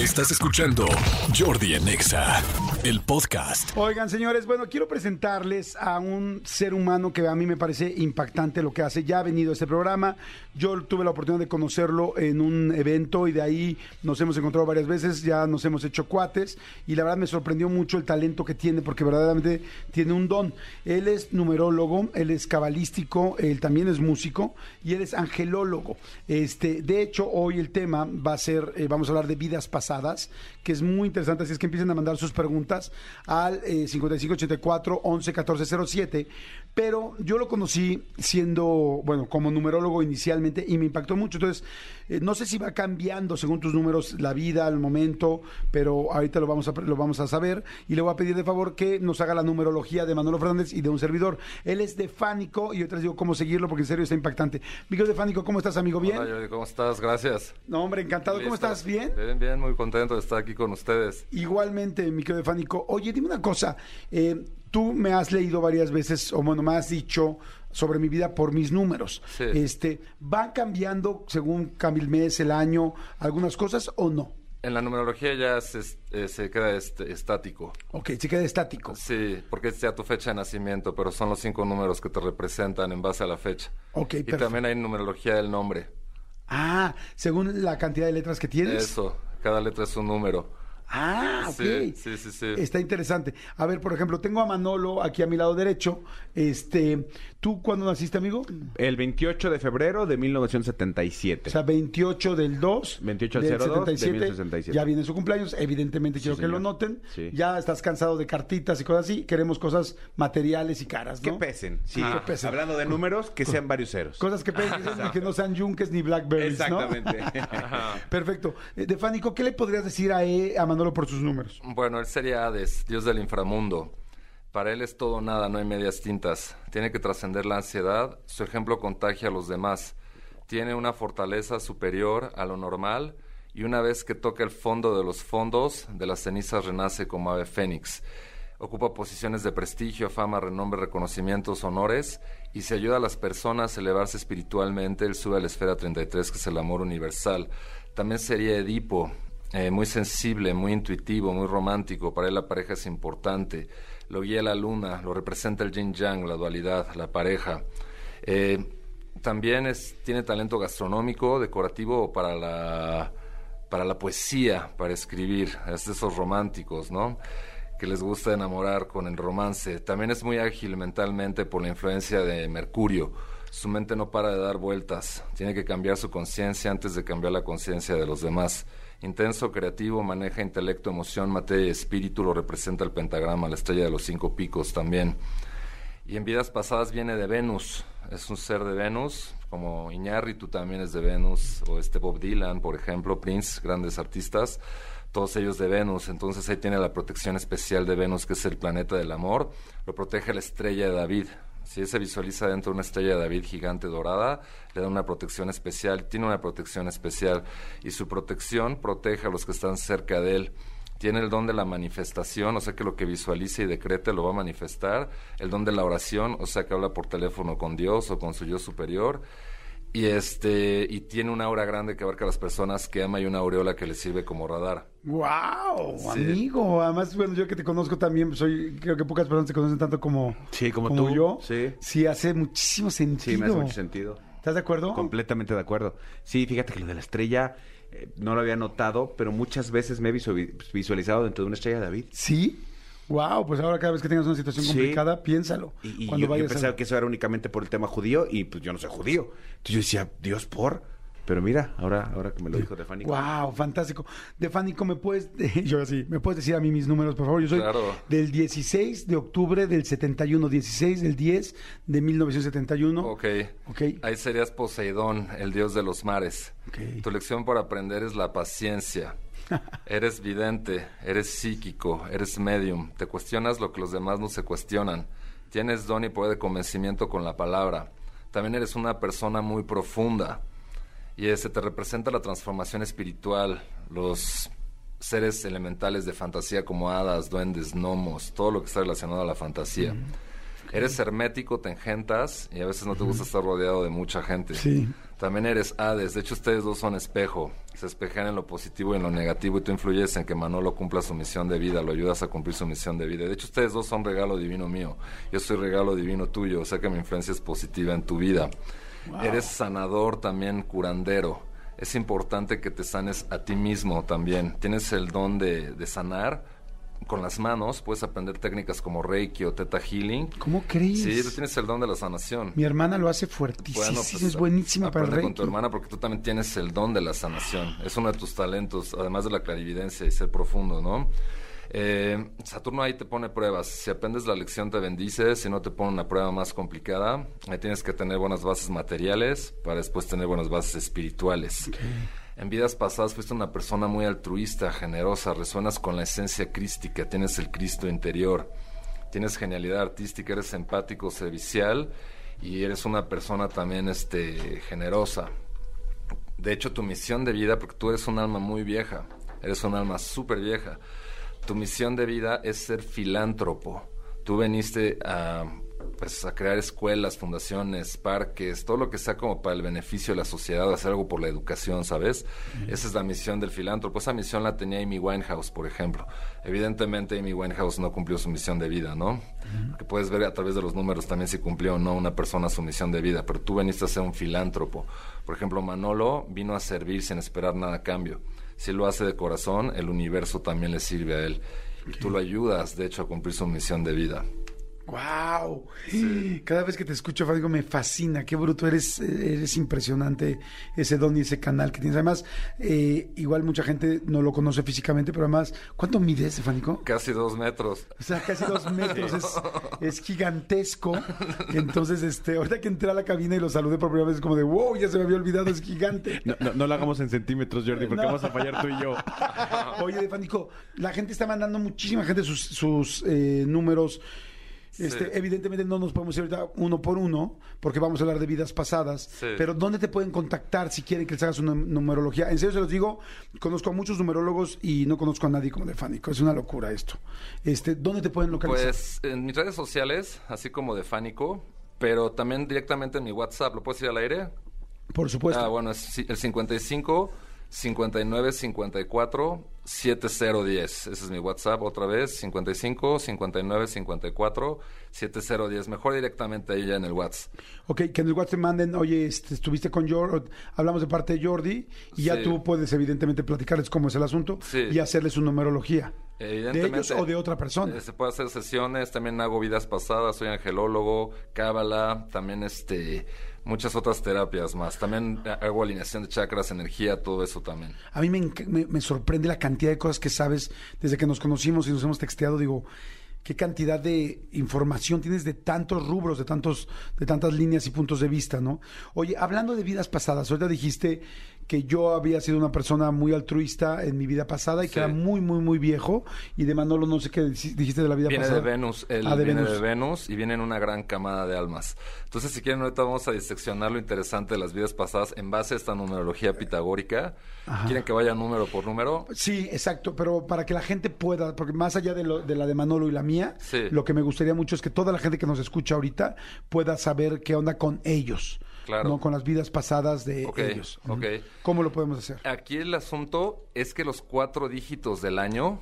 Estás escuchando Jordi en Exa, el podcast. Oigan, señores, bueno, quiero presentarles a un ser humano que a mí me parece impactante lo que hace. Ya ha venido a este programa. Yo tuve la oportunidad de conocerlo en un evento y de ahí nos hemos encontrado varias veces. Ya nos hemos hecho cuates y la verdad me sorprendió mucho el talento que tiene porque verdaderamente tiene un don. Él es numerólogo, él es cabalístico, él también es músico y él es angelólogo. Este, de hecho, hoy el tema va a ser, eh, vamos a hablar de vidas pasadas que es muy interesante, así es que empiecen a mandar sus preguntas al eh, 5584 11 1407. Pero yo lo conocí siendo, bueno, como numerólogo inicialmente y me impactó mucho. Entonces, eh, no sé si va cambiando según tus números la vida, el momento, pero ahorita lo vamos a, lo vamos a saber y le voy a pedir de favor que nos haga la numerología de Manolo Fernández y de un servidor. Él es de Fánico y yo te les digo cómo seguirlo porque en serio está impactante. Miguel de Fánico, ¿cómo estás, amigo? ¿Bien? Hola, Jordi, ¿cómo estás? Gracias. No, hombre, encantado. ¿Cómo Listo. estás? ¿Bien? Bien, bien, muy contento de estar aquí con ustedes. Igualmente, mi querido Fánico. Oye, dime una cosa. eh, tú me has leído varias veces, o bueno, me has dicho sobre mi vida por mis números. Sí. Este, ¿Van cambiando según cambia el mes, el año, algunas cosas o no? En la numerología ya se, eh, se queda este, estático. Ok, se queda estático. Sí, porque es ya tu fecha de nacimiento, pero son los cinco números que te representan en base a la fecha. Ok, Y perfecto. también hay numerología del nombre. Ah, según la cantidad de letras que tienes. Eso, cada letra es un número. Ah, ok. Sí, sí, sí, sí. Está interesante. A ver, por ejemplo, tengo a Manolo aquí a mi lado derecho. Este, ¿tú cuándo naciste, amigo? El 28 de febrero de 1977. O sea, 28 del 2. 28 del 02 de 1067. Ya viene su cumpleaños. Evidentemente quiero que lo noten. Sí. Ya estás cansado de cartitas y cosas así. Queremos cosas materiales y caras, que ¿no? pesen. Sí, Ah, que pesen. hablando de números, que sean varios ceros. Cosas que pesen y que no sean yunques ni blackberries, ¿no? Exactamente. Perfecto. Eh, Defánico, ¿qué le podrías decir a, E- a Manolo por sus números? Bueno, él sería Hades, dios del inframundo. Para él es todo nada, no hay medias tintas. Tiene que trascender la ansiedad, su ejemplo contagia a los demás. Tiene una fortaleza superior a lo normal y una vez que toca el fondo de los fondos, de las cenizas renace como ave fénix. Ocupa posiciones de prestigio, fama, renombre, reconocimientos, honores y se ayuda a las personas a elevarse espiritualmente. Él sube a la esfera 33, que es el amor universal. También sería Edipo, eh, muy sensible, muy intuitivo, muy romántico. Para él la pareja es importante. Lo guía la luna, lo representa el yin yang, la dualidad, la pareja. Eh, también es, tiene talento gastronómico, decorativo para la, para la poesía, para escribir. Es de esos románticos, ¿no? Que les gusta enamorar con el romance. También es muy ágil mentalmente por la influencia de Mercurio. Su mente no para de dar vueltas. Tiene que cambiar su conciencia antes de cambiar la conciencia de los demás. Intenso, creativo, maneja intelecto, emoción, materia y espíritu. Lo representa el pentagrama, la estrella de los cinco picos también. Y en vidas pasadas viene de Venus. Es un ser de Venus, como Iñárritu también es de Venus, o este Bob Dylan, por ejemplo, Prince, grandes artistas, todos ellos de Venus. Entonces ahí tiene la protección especial de Venus, que es el planeta del amor. Lo protege la estrella de David. Si él se visualiza dentro de una estrella de David gigante dorada, le da una protección especial, tiene una protección especial. Y su protección protege a los que están cerca de él tiene el don de la manifestación, o sea que lo que visualice y decrete lo va a manifestar, el don de la oración, o sea que habla por teléfono con Dios o con su yo superior, y este y tiene una aura grande que abarca a las personas que ama y una aureola que le sirve como radar. ¡Wow! Sí. Amigo. Además, bueno, yo que te conozco también, soy, creo que pocas personas te conocen tanto como, Sí, como tú. yo. Sí. Sí, hace muchísimo sentido. Sí, me hace mucho sentido. ¿Estás de acuerdo? Completamente de acuerdo. Sí, fíjate que lo de la estrella eh, no lo había notado, pero muchas veces me he visu- visualizado dentro de una estrella de David. Sí. Wow, pues ahora cada vez que tengas una situación Sí. complicada, piénsalo. Y, y Cuando yo, yo vayas a- pensaba que eso era únicamente por el tema judío y pues yo no soy judío. Entonces yo decía, Dios por. Pero mira, ahora, ahora que me lo dijo Stefani. Wow, fantástico. Defánico, ¿me puedes, yo así, ¿me puedes decir a mí mis números, por favor? Yo soy Claro. del 16 de octubre del 71, 16 del 10 de 1971. Ok. Ok. Ahí serías Poseidón, el dios de los mares. Ok. Tu lección por aprender es la paciencia. Eres vidente, eres psíquico, eres medium. Te cuestionas lo que los demás no se cuestionan. Tienes don y poder de convencimiento con la palabra. También eres una persona muy profunda. Y ese te representa la transformación espiritual, los seres elementales de fantasía como hadas, duendes, gnomos, todo lo que está relacionado a la fantasía. Eres hermético, te engentas y a veces no te gusta estar rodeado de mucha gente. Sí. También eres Hades. De hecho, ustedes dos son espejo. Se espejan en lo positivo y en lo negativo y tú influyes en que Manolo cumpla su misión de vida, lo ayudas a cumplir su misión de vida. De hecho, ustedes dos son regalo divino mío. Yo soy regalo divino tuyo. O sea que mi influencia es positiva en tu vida. Eres sanador también, curandero. Es importante que te sanes a ti mismo también. Tienes el don de, de sanar con las manos. Puedes aprender técnicas como Reiki o Theta Healing. ¿Cómo crees? Sí, tú tienes el don de la sanación. Mi hermana lo hace fuertísimo. Bueno, pues, es buenísima para el Reiki. con tu hermana porque tú también tienes el don de la sanación. Es uno de tus talentos, además de la clarividencia y ser profundo, ¿no? Eh, Saturno ahí te pone pruebas. Si aprendes la lección te bendice, si no te pone una prueba más complicada. Ahí tienes que tener buenas bases materiales para después tener buenas bases espirituales. En vidas pasadas fuiste una persona muy altruista, generosa, resuenas con la esencia crística, tienes el Cristo interior, tienes genialidad artística, eres empático, servicial y eres una persona también este, generosa. De hecho, tu misión de vida, porque tú eres un alma muy vieja, eres un alma súper vieja, tu misión de vida es ser filántropo. Tú veniste a, pues, a crear escuelas, fundaciones, parques, todo lo que sea como para el beneficio de la sociedad, hacer algo por la educación, ¿sabes? Esa es la misión del filántropo. Esa misión la tenía Amy Winehouse, por ejemplo. Evidentemente Amy Winehouse no cumplió su misión de vida, ¿no? Que puedes ver a través de los números también si cumplió o no una persona su misión de vida, pero tú veniste a ser un filántropo. Por ejemplo, Manolo vino a servir sin esperar nada a cambio. Si lo hace de corazón, el universo también le sirve a él. Y tú lo ayudas, de hecho, a cumplir su misión de vida. ¡Wow! Cada vez que te escucho, Fánico, me fascina. Qué bruto eres, eres impresionante ese don y ese canal que tienes. Además, eh, igual mucha gente no lo conoce físicamente, pero además, ¿cuánto mides, Fánico? Casi dos metros. O sea, casi dos metros, es, es gigantesco. Entonces, este, ahorita que entré a la cabina y lo saludé por primera vez, es como de, wow, ya se me había olvidado, es gigante. No, no, no lo hagamos en centímetros, Jordi, porque No. vamos a fallar tú y yo. Oye, Fánico, la gente está mandando muchísima gente sus, sus eh, números. Este, Sí. Evidentemente no nos podemos ir ahorita uno por uno, porque vamos a hablar de vidas pasadas. Sí. Pero ¿dónde te pueden contactar si quieren que les hagas una numerología? En serio se los digo, conozco a muchos numerólogos y no conozco a nadie como de Fánico. Es una locura esto. Este, ¿Dónde te pueden localizar? Pues en mis redes sociales, así como de Fánico, pero también directamente en mi WhatsApp. ¿Lo puedes ir al aire? por supuesto. Ah, bueno, es el 55 59 54 7010. Ese es mi WhatsApp otra vez. 55 59 54 7010. Mejor directamente ahí ya en el WhatsApp. Ok, que en el WhatsApp te manden, oye, este, estuviste con Jordi, hablamos de parte de Jordi, y ya tú puedes evidentemente platicarles cómo es el asunto Sí. y hacerles su numerología. ¿De ellos o de otra persona? eh, Se puede hacer sesiones, también hago vidas pasadas, soy angelólogo, cábala, también este muchas otras terapias más. También hago alineación de chakras, energía, todo eso también. A mí me, me- me sorprende la cantidad de cosas que sabes desde que nos conocimos y nos hemos texteado. Digo, qué cantidad de información tienes de tantos rubros, de tantos, de tantas líneas y puntos de vista, ¿no? Oye, hablando de vidas pasadas, ahorita dijiste que yo había sido una persona muy altruista en mi vida pasada y que era muy, muy, muy viejo. Y de Manolo, no sé qué dijiste de la vida Viene pasada. de Venus, él Ah, de viene Venus. de Venus y viene en una gran camada de almas. Entonces, si quieren, ahorita vamos a diseccionar lo interesante de las vidas pasadas en base a esta numerología pitagórica. ¿Quieren que vaya número por número? Sí, exacto, pero para que la gente pueda, porque más allá de, lo- de la de Manolo y la mía, Sí. lo que me gustaría mucho es que toda la gente que nos escucha ahorita pueda saber qué onda con ellos, Claro. no con las vidas pasadas de Ok, ellos. Ujú. ok. ¿Cómo lo podemos hacer? Aquí el asunto es que los cuatro dígitos del año,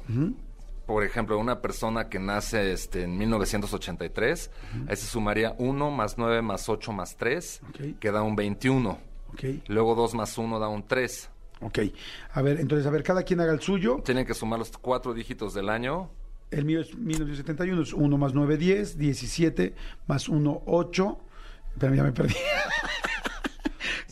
por ejemplo, una persona que nace este, en 1983, ahí se sumaría 1 más 9 más 8 más 3, Ok. que da un 21. Ok, Luego 2 más 1 da un 3. ok. A ver, entonces, a ver, cada quien haga el suyo. Tienen que sumar los cuatro dígitos del año. El mío es 1971, es 1 más 9, 10, 17, más 1, 8. Espérame, ya me perdí.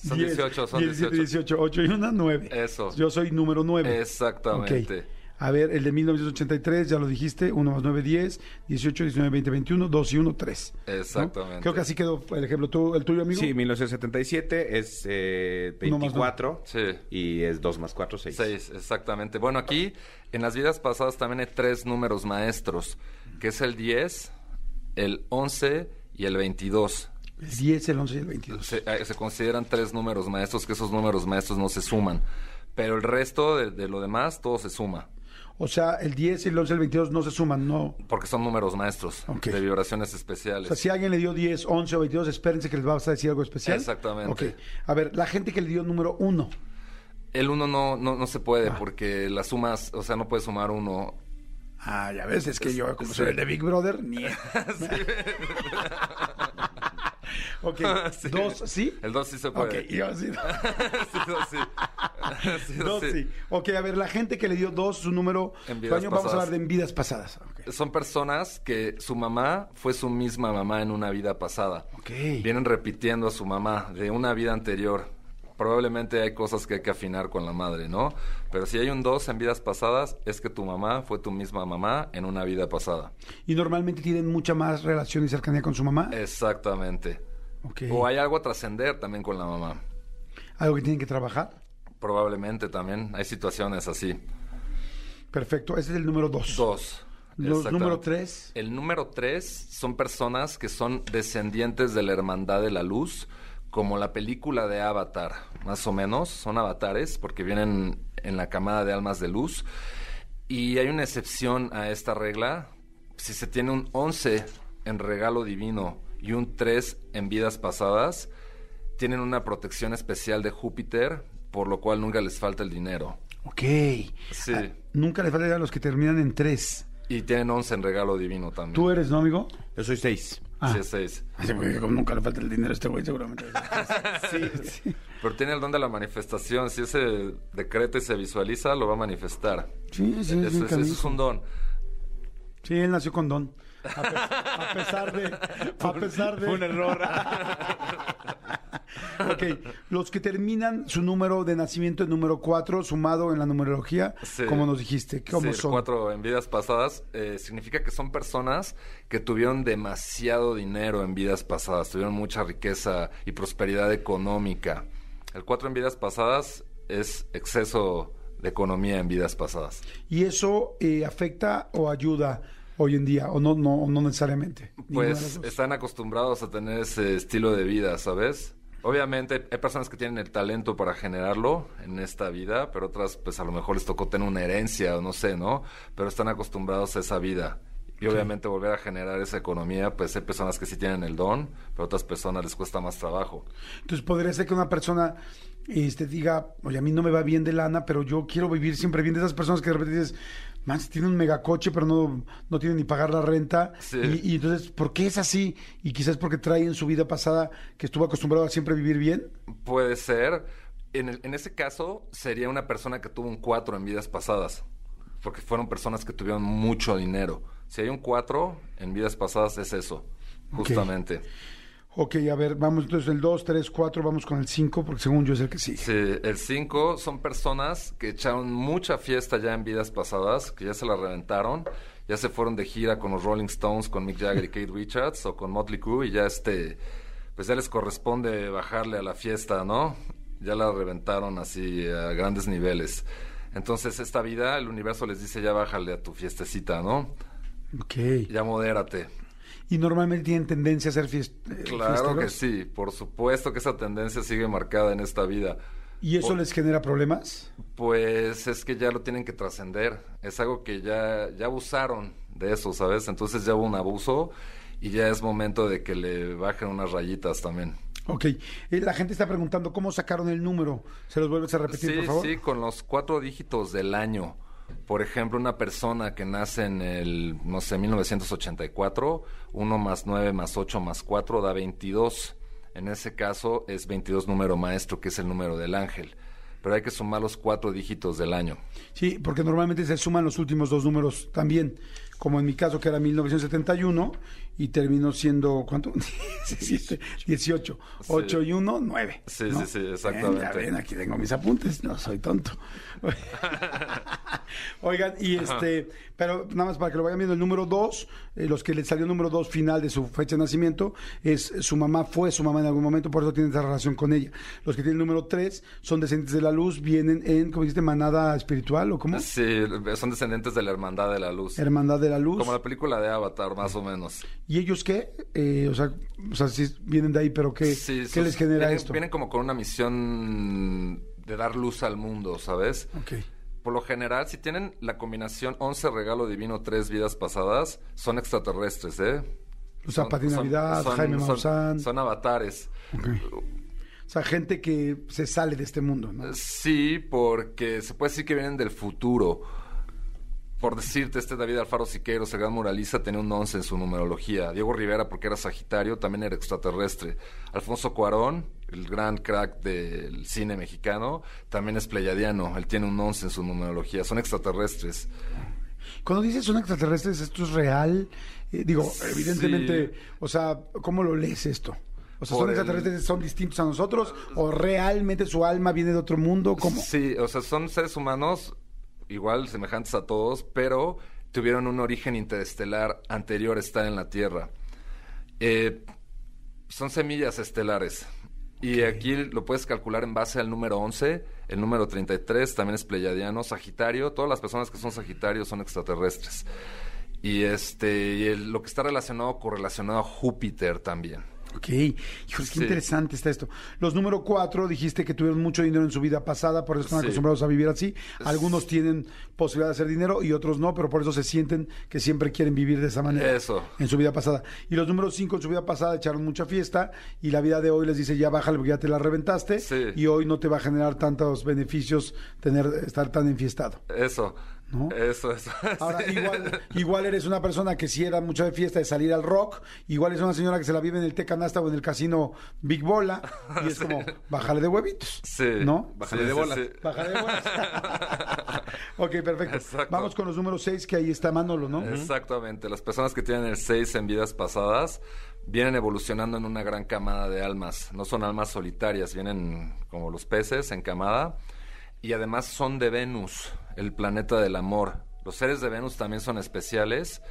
Son 18, son 17, 18. 18, 8 y 1, 9. Eso. Yo soy número 9. Exactamente. Ok. A ver, el de 1983, ya lo dijiste, 1 más 9, 10, 18, 19, 20, 21, 2 y 1, 3. ¿no? Exactamente. Creo que así quedó el ejemplo. ¿Tú, ¿El tuyo, amigo? Sí, 1977 es eh, Uno más 24 Sí. y es 2 más 4, 6. Seis, exactamente. Bueno, aquí en las vidas pasadas también hay tres números maestros, que es el 10, el 11 y el 22. El 10, el 11 y el 22. Se, eh, se consideran tres números maestros, que esos números maestros no se suman. Pero el resto de, de lo demás, todo se suma. O sea, el 10, el 11, el 22 no se suman, no. Porque son números maestros Ok. de vibraciones O especiales. sea, si alguien le dio 10, 11 o 22, espérense que les vas a decir algo especial. Exactamente. Ok. A ver, la gente que le dio número 1. El uno no, no, no se puede Ah. porque las sumas, o sea, no puedes sumar uno. Ah, ya ves, es que yo, como Sí. soy el de Big Brother, ni. ok, Sí. dos, ¿sí? El dos sí se Ok, puede. yo sí. Sí, dos sí. Sí, Dos, sí. sí. Ok, a ver, la gente que le dio dos, su número. En vidas año, vamos a hablar de en vidas pasadas. Ok. Son personas que su mamá fue su misma mamá en una vida pasada. Ok. Vienen repitiendo a su mamá de una vida anterior. Probablemente hay cosas que hay que afinar con la madre, ¿no? Pero si hay un dos en vidas pasadas, es que tu mamá fue tu misma mamá en una vida pasada. Y normalmente tienen mucha más relación y cercanía con su mamá. Exactamente. O hay algo a trascender también con la mamá. Algo que tienen que trabajar. Probablemente también. Hay situaciones así. Perfecto, ese es el número dos. Dos. Los Exactamente. número tres. El número tres son personas que son descendientes de la Hermandad de la Luz, como la película de Avatar, más o menos. Son avatares porque vienen en la camada de almas de luz. Y hay una excepción a esta regla. Si se tiene un 11 en regalo divino y un 3 en vidas pasadas, tienen una protección especial de Júpiter, por lo cual nunca les falta el dinero. Ok. Sí. Ah, nunca le falta a los que terminan en tres. Y tienen 11 en regalo divino también. ¿Tú eres, no, amigo? Yo soy seis. Ah. Sí, es seis. Así, porque como nunca le falta el dinero a este güey, seguramente. sí, sí. Pero tiene el don de la manifestación. Si ese decreta y se visualiza, lo va a manifestar. Sí, sí, sí, Eso, es, eso es un don. Sí, él nació con don. A, pe- a pesar de. A pesar de. Un error. ok, los que terminan su número de nacimiento en número 4, sumado en la numerología, Sí. como nos dijiste, ¿cómo Sí, son? cuatro en vidas pasadas eh, significa que son personas que tuvieron demasiado dinero en vidas pasadas, tuvieron mucha riqueza y prosperidad económica. El cuatro en vidas pasadas es exceso de economía en vidas pasadas. ¿Y eso eh, afecta o ayuda hoy en día? ¿O no, no, no necesariamente? Pues están acostumbrados a tener ese estilo de vida, ¿sabes? Obviamente hay personas que tienen el talento para generarlo en esta vida, pero otras pues a lo mejor les tocó tener una herencia o no sé, ¿no? Pero están acostumbrados a esa vida. Y obviamente volver a generar esa economía, pues hay personas que sí tienen el don, pero otras personas les cuesta más trabajo. Entonces podría ser que una persona este, diga, oye, a mí no me va bien de lana, pero yo quiero vivir siempre bien de esas personas que de repente dices, man, tiene un megacoche, pero no, no tiene ni pagar la renta. Sí. Y, y entonces, ¿por qué es así? Y quizás porque trae en su vida pasada que estuvo acostumbrado a siempre vivir bien. Puede ser. En, el- en ese caso, sería una persona que tuvo un 4 en vidas pasadas. Porque fueron personas que tuvieron mucho dinero. Si hay un 4 en vidas pasadas, es eso. Justamente. Ok, a ver, vamos entonces el 2, 3, 4, vamos con el 5, porque según yo es el que sigue. Sí, el 5 son personas que echaron mucha fiesta ya en vidas pasadas, que ya se la reventaron. Ya se fueron de gira con los Rolling Stones, con Mick Jagger y Kate Richards, o con Motley Crue, y ya este. Pues ya les corresponde bajarle a la fiesta, ¿no? Ya la reventaron así a grandes niveles. Entonces, esta vida, el universo les dice, ya bájale a tu fiestecita, ¿no? Ok. Ya modérate. Y normalmente tienen tendencia a ser fiest eh, Claro que fiesteros. sí, por supuesto que esa tendencia sigue marcada en esta vida. ¿Y eso les genera problemas? Pues es que ya lo tienen que trascender. Es algo que ya, ya abusaron de eso, ¿sabes? Entonces ya hubo un abuso y ya es momento de que le bajen unas rayitas también. Ok. Eh, la gente está preguntando cómo sacaron el número. ¿Se los vuelves a repetir, sí, por favor? sí, con los cuatro dígitos del año. Por ejemplo, una persona que nace en el, no sé, 1984, 1 más 9 más 8 más 4 da 22. En ese caso es 22 número maestro, que es el número del ángel. Pero hay que sumar los cuatro dígitos del año. Sí, porque normalmente se suman los últimos dos números también, como en mi caso que era 1971 y terminó siendo, ¿cuánto? 17, 18, 8 y 1, 9. Sí, sí, sí, exactamente. ven, aquí tengo mis apuntes, no soy tonto. Oigan, y este, pero nada más para que lo vayan viendo, el número 2, los que le salió el número 2 final de su fecha de nacimiento, es su mamá fue su mamá en algún momento, por eso tienen esa relación con ella. Los que tienen el número 3 son descendientes de la luz, vienen en, ¿cómo dijiste? Manada espiritual o cómo? Sí, son descendientes de la Hermandad de la Luz. Hermandad de la luz. Como la película de Avatar, más o menos. ¿Y ellos qué? Eh, o sea, o sea, sí vienen de ahí, pero ¿qué, Sí, ¿qué les genera vienen, esto? Vienen como con una misión de dar luz al mundo, ¿sabes? Ok. por lo general, si tienen la combinación 11 regalo divino, 3 vidas pasadas, son extraterrestres, ¿eh? O sea, Pati Navidad, son- Jaime son- Maussan. Son avatares. O sea, gente que se sale de este mundo, ¿no? Sí, porque se puede decir que vienen del futuro. Por decirte, este David Alfaro Siqueiros, el gran muralista, tenía un 11 en su numerología. Diego Rivera, porque era Sagitario, también era extraterrestre. Alfonso Cuarón, el gran crack del cine mexicano, también es pleyadiano. Él tiene un 11 en su numerología. Son extraterrestres. Cuando dices son extraterrestres, ¿esto es real? Eh, digo, Sí. evidentemente, o sea, ¿cómo lo lees esto? O sea, ¿son el- extraterrestres son distintos a nosotros? ¿O realmente su alma viene de otro mundo? ¿Cómo? Sí, o sea, son seres humanos igual semejantes a todos, pero tuvieron un origen interestelar anterior a estar en la Tierra. Eh, son semillas estelares. Y aquí lo puedes calcular en base al número 11, el número 33 también es pleyadiano, Sagitario, todas las personas que son Sagitarios son extraterrestres. Y este y el- lo que está relacionado correlacionado a Júpiter también. Ok, híjole, qué Sí. interesante está esto. Los número cuatro, dijiste que tuvieron mucho dinero en su vida pasada, por eso están Sí. acostumbrados a vivir así. Algunos tienen posibilidad de hacer dinero y otros no, pero por eso se sienten que siempre quieren vivir de esa manera. Eso. En su vida pasada. Y los números cinco en su vida pasada echaron mucha fiesta y la vida de hoy les dice ya bájale porque ya te la reventaste Sí. y hoy no te va a generar tantos beneficios tener estar tan enfiestado. Eso. ¿No? Eso, eso. Ahora, Sí. igual, igual eres una persona que si era mucho de fiesta, de salir al rock, igual es una señora que se la vive en el té canasta o en el casino Big Bola, y es como, bájale de huevitos. Sí. ¿No? Bájale Sí, de sí, bolas. sí. Bájale de bolas. ok, perfecto. Exacto. Vamos con los números 6, que ahí está Manolo, ¿no? Exactamente. Las personas que tienen el 6 en vidas pasadas vienen evolucionando en una gran camada de almas. No son almas solitarias, vienen como los peces en camada. Y además son de Venus, el planeta del amor. Los seres de Venus también son especiales.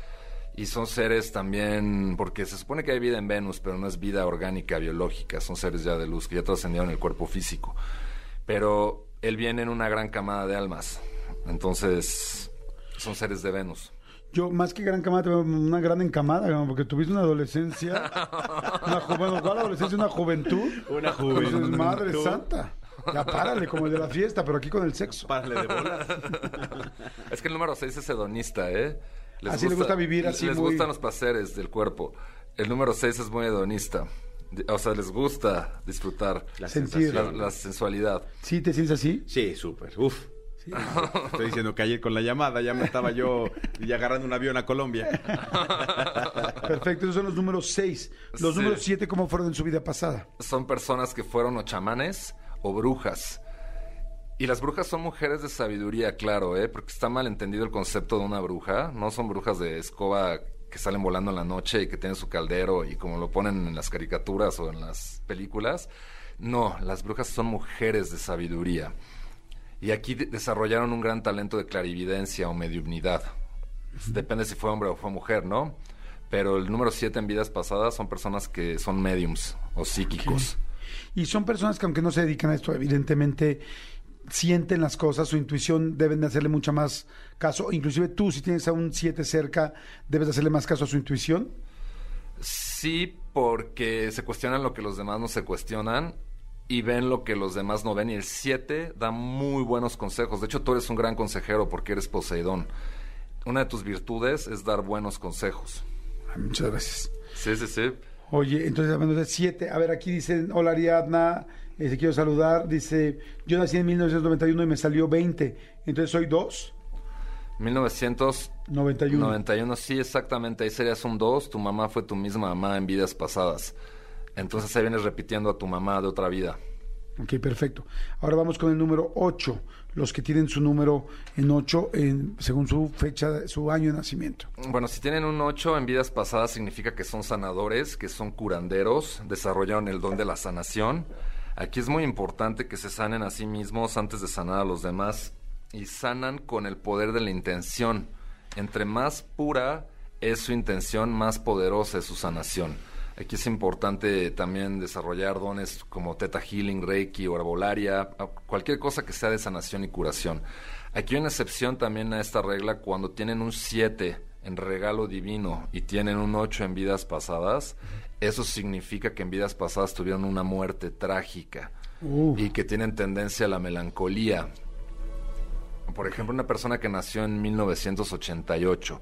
Y son seres también, porque se supone que hay vida en Venus, pero no es vida orgánica, biológica, son seres ya de luz, que ya trascendieron el cuerpo físico. Pero él viene en una gran camada de almas. Entonces, son seres de Venus. Yo, más que gran camada, una gran encamada, porque tuviste una adolescencia. Una ju- bueno, ¿cuál adolescencia? Una juventud. Una juventud. madre santa. Ya párale, como el de la fiesta, pero aquí con el sexo. Párale de bolas. Es que el número 6 es hedonista, ¿eh? Así le gusta vivir así Les muy- gustan los placeres del cuerpo. El número 6 es muy hedonista. O sea, les gusta disfrutar La Sentir. la, sensualidad. ¿Sí te sientes así? Sí, súper. Uf. Estoy diciendo que ayer con la llamada ya me estaba yo ya agarrando un avión a Colombia. Perfecto, esos son los números 6. Los Sí. números 7, ¿cómo fueron en su vida pasada? Son personas que fueron o chamanes o brujas. Y las brujas son mujeres de sabiduría, claro, ¿eh? Porque está mal entendido el concepto de una bruja. No son brujas de escoba que salen volando en la noche y que tienen su caldero y como lo ponen en las caricaturas o en las películas. No, las brujas son mujeres de sabiduría. Y aquí de- desarrollaron un gran talento de clarividencia o mediunidad. Depende si fue hombre o fue mujer, ¿no? Pero el número 7 en vidas pasadas son personas que son mediums o psíquicos. Y son personas que aunque no se dedican a esto, evidentemente sienten las cosas, su intuición deben de hacerle mucho más caso. Inclusive tú, si tienes a un 7 cerca, debes de hacerle más caso a su intuición. Sí, porque se cuestionan lo que los demás no se cuestionan y ven lo que los demás no ven. Y el 7 da muy buenos consejos. De hecho, tú eres un gran consejero porque eres Poseidón. Una de tus virtudes es dar buenos consejos. Muchas gracias. Sí, sí, sí. Oye, entonces hablando de 7, a ver, aquí dicen, hola Ariadna, eh, te quiero saludar. Dice, yo nací en 1991 y me salió 20, entonces soy 2, 1991, 91. sí, exactamente. Ahí serías un 2. Tu mamá fue tu misma mamá en vidas pasadas. Entonces ahí vienes repitiendo a tu mamá de otra vida. Ok, perfecto. Ahora vamos con el número 8, los que tienen su número en 8 en, según su fecha, su año de nacimiento. Bueno, si tienen un 8 en vidas pasadas significa que son sanadores, que son curanderos, desarrollaron el don de la sanación. Aquí es muy importante que se sanen a sí mismos antes de sanar a los demás y sanan con el poder de la intención. Entre más pura es su intención, más poderosa es su sanación. Aquí es importante también desarrollar dones como Teta Healing, Reiki o Herbolaria, cualquier cosa que sea de sanación y curación. Aquí hay una excepción también a esta regla cuando tienen un 7 en regalo divino y tienen un 8 en vidas pasadas. Eso significa que en vidas pasadas tuvieron una muerte trágica Uh. y que tienen tendencia a la melancolía. Por ejemplo, una persona que nació en 1988.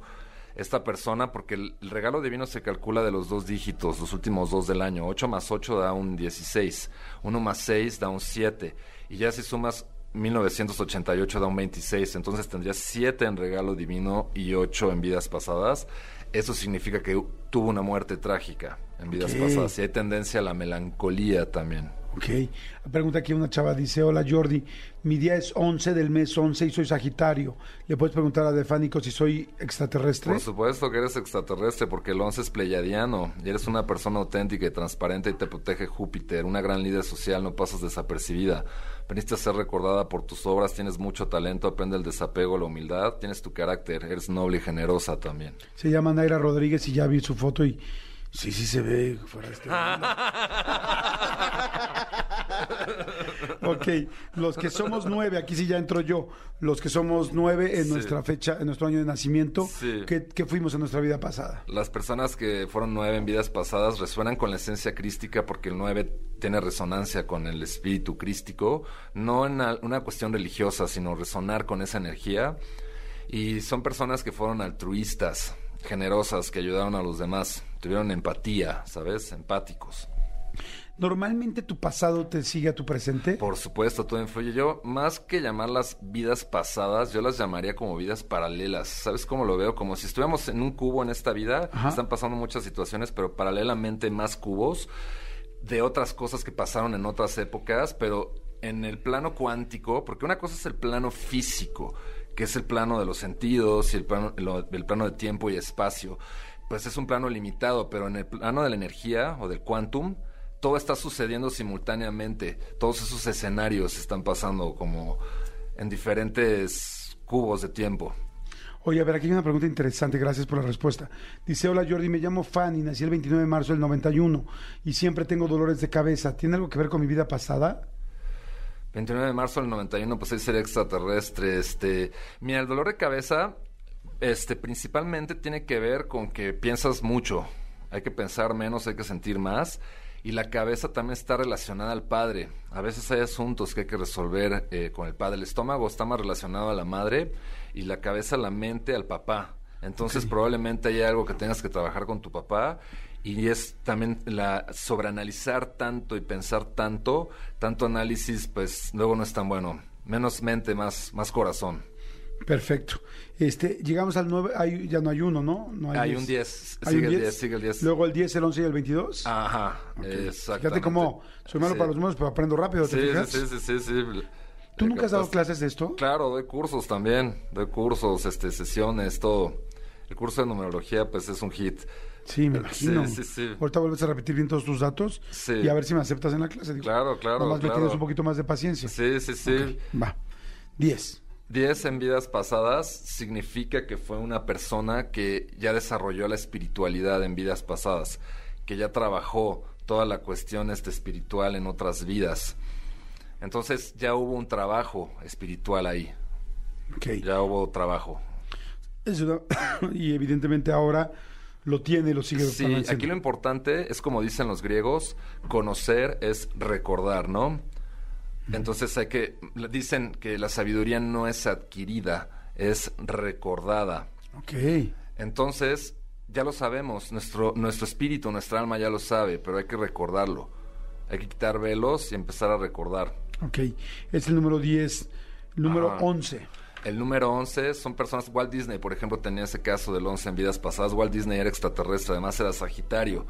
Esta persona, porque el, el regalo divino se calcula de los dos dígitos, los últimos dos del año. 8 más 8 da un 16. 1 más 6 da un 7. Y ya si sumas 1988 da un 26. Entonces tendrías 7 en regalo divino y 8 en vidas pasadas. Eso significa que tuvo una muerte trágica en vidas pasadas. Y hay tendencia a la melancolía también. Ok. Pregunta aquí una chava, dice, hola Jordi, mi día es 11 del mes 11 y soy Sagitario. ¿Le puedes preguntar a Defánico si soy extraterrestre? Por supuesto que eres extraterrestre porque el 11 es pleyadiano y eres una persona auténtica y transparente y te protege Júpiter, una gran líder social, no pasas desapercibida. Veniste a ser recordada por tus obras, tienes mucho talento, aprende el desapego, la humildad, tienes tu carácter, eres noble y generosa también. Se llama Naira Rodríguez y ya vi su foto y sí, sí se ve fuera de este mundo. Ok, los que somos nueve, aquí sí ya entro yo, los que somos nueve en Sí. nuestra fecha, en nuestro año de nacimiento, Sí. ¿qué, qué fuimos en nuestra vida pasada? Las personas que fueron nueve en vidas pasadas resuenan con la esencia crística porque el nueve tiene resonancia con el espíritu crístico, no en una cuestión religiosa, sino resonar con esa energía. Y son personas que fueron altruistas, generosas, que ayudaron a los demás, tuvieron empatía, ¿sabes? Empáticos. ¿Normalmente tu pasado te sigue a tu presente? Por supuesto, todo influye. Yo, más que llamarlas vidas pasadas, yo las llamaría como vidas paralelas. ¿Sabes cómo lo veo? Como si estuviéramos en un cubo en esta vida, Ajá. están pasando muchas situaciones, pero paralelamente más cubos de otras cosas que pasaron en otras épocas, pero en el plano cuántico, porque una cosa es el plano físico, que es el plano de los sentidos y el plano, lo- el plano de tiempo y espacio, pues es un plano limitado, pero en el plano de la energía o del quantum, todo está sucediendo simultáneamente, todos esos escenarios están pasando como en diferentes cubos de tiempo. Oye, a ver, aquí hay una pregunta interesante, gracias por la respuesta. Dice, hola Jordi, me llamo Fanny, nací el 29 de marzo del 91 y siempre tengo dolores de cabeza. ¿Tiene algo que ver con mi vida pasada? 29 de marzo del 91, pues ahí sería extraterrestre. Este, mira, el dolor de cabeza, este, principalmente tiene que ver con que piensas mucho. Hay que pensar menos, hay que sentir más. Y la cabeza también está relacionada al padre. A veces hay asuntos que hay que resolver eh, con el padre. El estómago está más relacionado a la madre y la cabeza, la mente, al papá. Entonces probablemente hay algo que tengas que trabajar con tu papá y es también la sobreanalizar tanto y pensar tanto, tanto análisis, pues luego no es tan bueno. Menos mente, más, más corazón. Perfecto. Este, llegamos al 9, hay- ya no hay uno, ¿no? no Hay un 10, Hay sigue el 10, sigue el 10. Luego el 10, el 11 y el 22. Ajá, Ok. exactamente. Fíjate cómo soy malo Sí. para los números, pero aprendo rápido, ¿te Sí, fijas? sí, sí, sí, sí. ¿Tú nunca has dado clases de esto? Claro, doy cursos también, doy cursos, este, sesiones, todo. El curso de numerología, pues es un hit. Sí, me Sí, imagino. sí, sí. Ahorita vuelves a repetir bien todos tus datos Sí. y a ver si me aceptas en la clase. Digo, Claro, claro, Nomás me claro. tienes un poquito más de paciencia. Sí, sí, sí. Ok, Va. 10. 10 en vidas pasadas significa que fue una persona que ya desarrolló la espiritualidad en vidas pasadas, que ya trabajó toda la cuestión este espiritual en otras vidas. Entonces ya hubo un trabajo espiritual ahí, Ok. ya hubo trabajo. Eso, y evidentemente ahora lo tiene y lo sigue Sí, aquí lo importante es como dicen los griegos, conocer es recordar, ¿no? Entonces hay que, dicen que la sabiduría no es adquirida, es recordada. Ok. Entonces, ya lo sabemos, nuestro, nuestro espíritu, nuestra alma ya lo sabe, pero hay que recordarlo. Hay que quitar velos y empezar a recordar. Ok. Es el número 10. Número Ajá. 11. El número 11 son personas, Walt Disney, por ejemplo, tenía ese caso del 11 en vidas pasadas. Walt Disney era extraterrestre, además era Sagitario.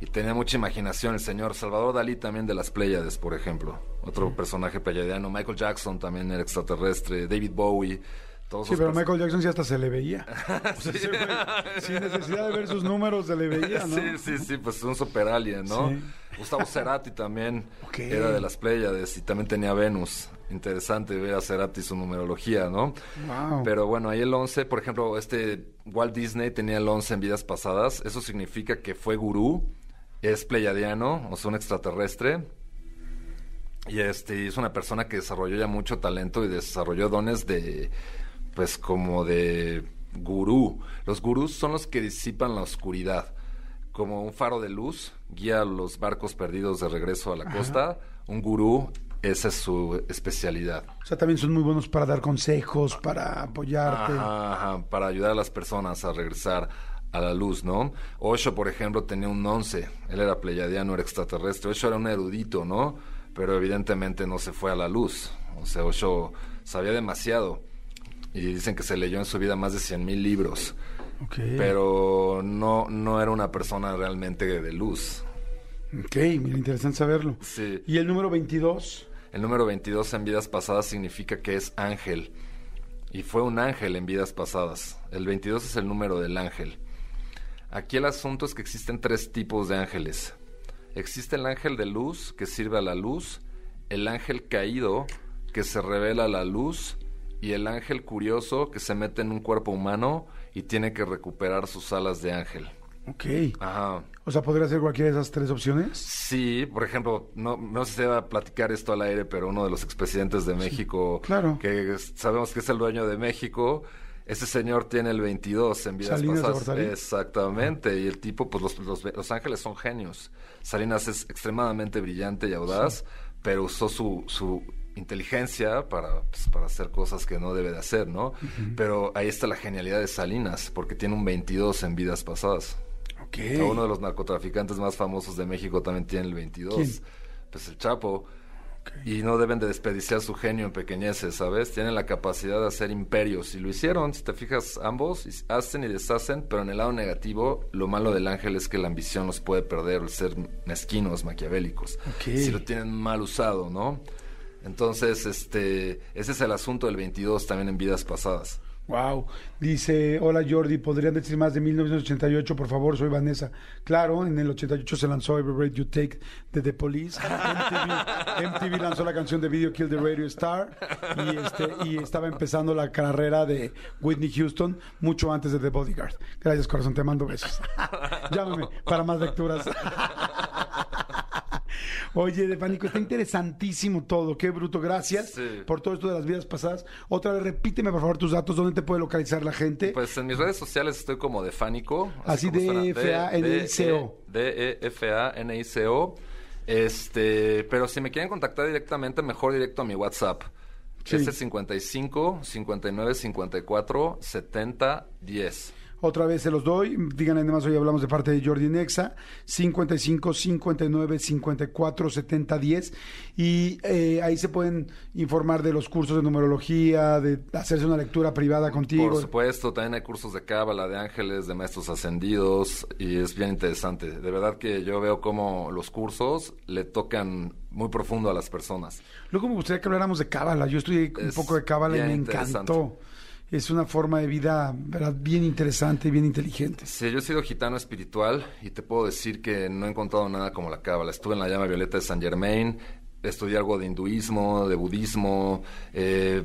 Y tenía mucha imaginación el señor. Salvador Dalí también de las Pléyades, por ejemplo. Otro personaje pleiadiano. Michael Jackson también era extraterrestre. David Bowie. Todos Sí, pero Michael Jackson sí hasta se le veía. O sea, sin necesidad de ver sus números se le veía, ¿no? Sí, sí, sí, pues un super alien, ¿no? Sí. Gustavo Cerati también era de las Pléyades y también tenía Venus. Interesante ver a Cerati su numerología, ¿no? Wow. Pero bueno, ahí el 11, por ejemplo, este Walt Disney tenía el 11 en vidas pasadas. Eso significa que fue gurú, es pleyadiano, o sea, un extraterrestre. Y este es una persona que desarrolló ya mucho talento y desarrolló dones de, pues como de gurú. Los gurús son los que disipan la oscuridad. Como un faro de luz guía a los barcos perdidos de regreso a la costa, un gurú esa es su especialidad. O sea, también son muy buenos para dar consejos, para apoyarte. Ajá, ajá, para ayudar a las personas a regresar a la luz, ¿no? Osho, por ejemplo, tenía un once, él era pleyadiano, era extraterrestre, Osho era un erudito, ¿no? Pero evidentemente no se fue a la luz, o sea, Osho sabía demasiado y dicen que se leyó en su vida más de cien mil libros, pero no, no era una persona realmente de luz. Ok, mira, interesante saberlo. Sí. ¿Y el número 22? El número 22 en vidas pasadas significa que es ángel. Y fue un ángel en vidas pasadas. El 22 es el número del ángel. Aquí el asunto es que existen tres tipos de ángeles. Existe el ángel de luz que sirve a la luz, el ángel caído que se revela a la luz y el ángel curioso que se mete en un cuerpo humano y tiene que recuperar sus alas de ángel. Ok. Ajá. O sea, ¿podría ser cualquiera de esas tres opciones? Sí, por ejemplo, no, no sé si se va a platicar esto al aire, pero uno de los expresidentes de México, claro. que sabemos que es el dueño de México, ese señor tiene el 22 en vidas Salinas pasadas. Exactamente, y el tipo, pues los, los, los ángeles son genios. Salinas es extremadamente brillante y audaz, pero usó su, su inteligencia para, pues, para hacer cosas que no debe de hacer, ¿no? Pero ahí está la genialidad de Salinas, porque tiene un 22 en vidas pasadas. Ok. O sea, Uno de los narcotraficantes más famosos de México también tiene el 22. ¿Quién? Pues el Chapo. Y no deben de desperdiciar su genio en pequeñeces, ¿sabes? Tienen la capacidad de hacer imperios. Y lo hicieron, si te fijas, ambos hacen y deshacen, pero en el lado negativo, lo malo del ángel es que la ambición los puede perder, el ser mezquinos, maquiavélicos. Si lo tienen mal usado, ¿no? Entonces, este, ese es el asunto del 22 también en vidas pasadas. Wow. Dice, hola Jordi, ¿podrían decir más de 1988? Por favor, soy Vanessa. Claro, en el 88 se lanzó Every Breath You Take de The Police. MTV, MTV lanzó la canción de Video Kill the Radio Star y, este, y estaba empezando la carrera de Whitney Houston mucho antes de The Bodyguard. Gracias, corazón, te mando besos. Llámame para más lecturas. Oye, de pánico, está interesantísimo todo. Qué bruto. Gracias Sí. por todo esto de las vidas pasadas. Otra vez, repíteme, por favor, tus datos. ¿Dónde te puede localizar la gente? Pues en mis redes sociales estoy como de Fánico. Así como de F-A-N-I-C-O. D-E-F-A-N-I-C-O. Este, pero si me quieren contactar directamente, mejor directo a mi WhatsApp. Sí. Es el 55 59 54 70 10. Otra vez se los doy. Díganle además, hoy hablamos de parte de Jordi Nexa. 55 59 54 70 10. Y eh, ahí se pueden informar de los cursos de numerología, de hacerse una lectura privada contigo. Por supuesto, también hay cursos de cábala, de ángeles, de maestros ascendidos y es bien interesante. De verdad que yo veo cómo los cursos le tocan muy profundo a las personas. Luego me gustaría que habláramos de cábala. Yo estudié un Es poco de cábala y me encantó. Es una forma de vida ¿verdad? bien interesante y bien inteligente. Sí, yo he sido gitano espiritual y te puedo decir que no he encontrado nada como la cábala. Estuve en la llama violeta de San Germain, estudié algo de hinduismo, de budismo, eh,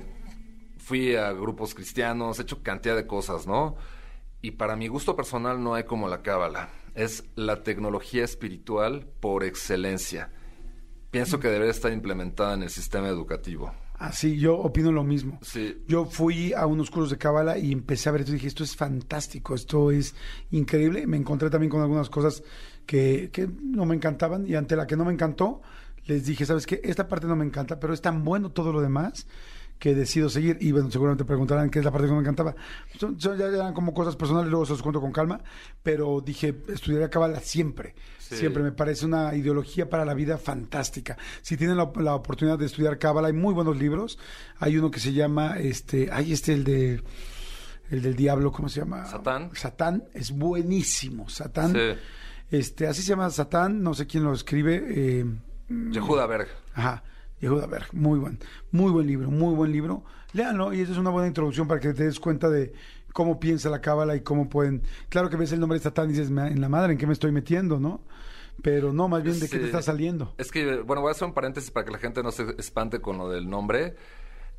fui a grupos cristianos, he hecho cantidad de cosas, ¿no? Y para mi gusto personal no hay como la cábala. Es la tecnología espiritual por excelencia. Pienso que debería estar implementada en el sistema educativo. Así, yo opino lo mismo. Sí. Yo fui a unos cursos de cábala y empecé a ver esto y dije, esto es fantástico, esto es increíble. Me encontré también con algunas cosas que, que no me encantaban y ante la que no me encantó, les dije, ¿sabes qué? Esta parte no me encanta, pero es tan bueno todo lo demás que decido seguir. Y bueno, seguramente preguntarán qué es la parte que me encantaba. Son, son- ya eran como cosas personales, luego se los cuento con calma, pero dije, estudiaré cábala siempre. Sí. Siempre me parece una ideología para la vida fantástica. Si tienen la, la oportunidad de estudiar cábala, hay muy buenos libros. Hay uno que se llama, este, hay este, el de, el del diablo, ¿cómo se llama? Satán. Satán, es buenísimo. Satán, Sí. este, así se llama Satán, no sé quién lo escribe. Eh, Yehuda Berg. Ajá, Yehuda Berg, muy buen, muy buen libro, muy buen libro. Léanlo y esa es una buena introducción para que te des cuenta de cómo piensa la cábala y cómo pueden. Claro que ves el nombre de Satán y dices, "Ma- en la madre, ¿en qué me estoy metiendo, no? Pero no, más bien de qué te está saliendo. Es que, bueno, voy a hacer un paréntesis para que la gente no se espante con lo del nombre.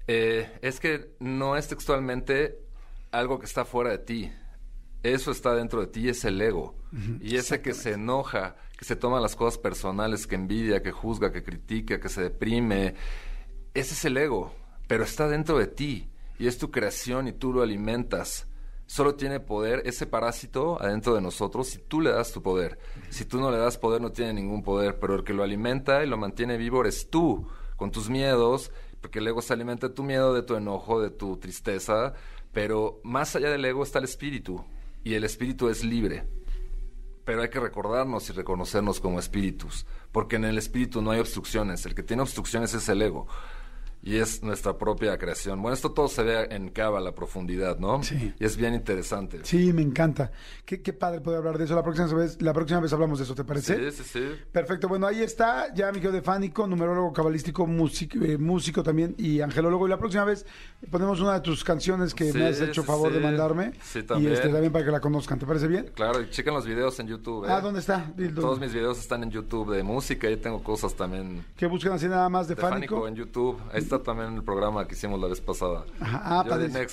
Eh, es que no es textualmente algo que está fuera de ti. Eso está dentro de ti, es el ego. y ese que se enoja, que se toma las cosas personales, que envidia, que juzga, que critica, que se deprime, ese es el ego. Pero está dentro de ti. Y es tu creación y tú lo alimentas. Solo tiene poder ese parásito adentro de nosotros si tú le das tu poder. Si tú no le das poder, no tiene ningún poder. Pero el que lo alimenta y lo mantiene vivo eres tú, con tus miedos, porque el ego se alimenta de tu miedo, de tu enojo, de tu tristeza, pero más allá del ego está el espíritu, y el espíritu es libre. Pero hay que recordarnos y reconocernos como espíritus, porque en el espíritu no hay obstrucciones, el que tiene obstrucciones es el ego y es nuestra propia creación. Bueno, esto todo se ve en Cava, la profundidad, ¿no? Sí. Y es bien interesante. Sí, me encanta. Qué, qué padre poder hablar de eso. La próxima vez, la próxima vez hablamos de eso, ¿te parece? Sí, sí, sí. Perfecto, bueno, ahí está, ya mi de Fánico, numerólogo cabalístico, músico, eh, músico también y angelólogo. Y la próxima vez ponemos una de tus canciones que Sí, me has hecho sí, favor de mandarme. Sí, Y también. este, también para que la conozcan, ¿te parece bien? Claro, y chequen los videos en YouTube. ¿eh? Ah, ¿dónde está? Todos mis videos están en YouTube de música y tengo cosas también Que buscan así nada más de, de Fánico. Fánico en YouTube. Ahí está también el programa que hicimos la vez pasada. Ah, también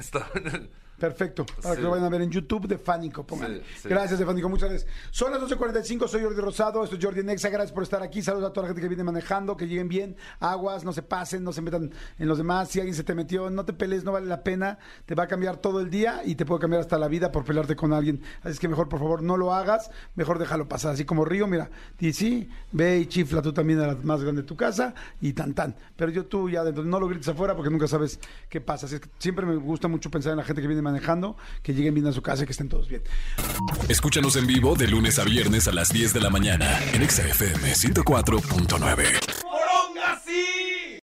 está en el... Perfecto, para que lo vayan a ver en YouTube de Fánico, pongan. Sí, sí. Gracias, de Fánico, muchas gracias. Son las 12.45, soy Jordi Rosado, esto es Jordi Nexa, gracias por estar aquí, saludos a toda la gente que viene manejando, que lleguen bien, aguas, no se pasen, no se metan en los demás, si alguien se te metió, no te pelees, no vale la pena, te va a cambiar todo el día y te puede cambiar hasta la vida por pelearte con alguien, así es que mejor, por favor, no lo hagas, mejor déjalo pasar, así como Río, mira, di sí, ve y chifla tú también a la más grande de tu casa y tan tan, pero yo tú ya adentro, no lo grites afuera porque nunca sabes qué pasa, así es que siempre me gusta mucho pensar en la gente que viene manejando, que lleguen bien a su casa y que estén todos bien. Escúchanos en vivo de lunes a viernes a las 10 de la mañana en Exa FM 104.9.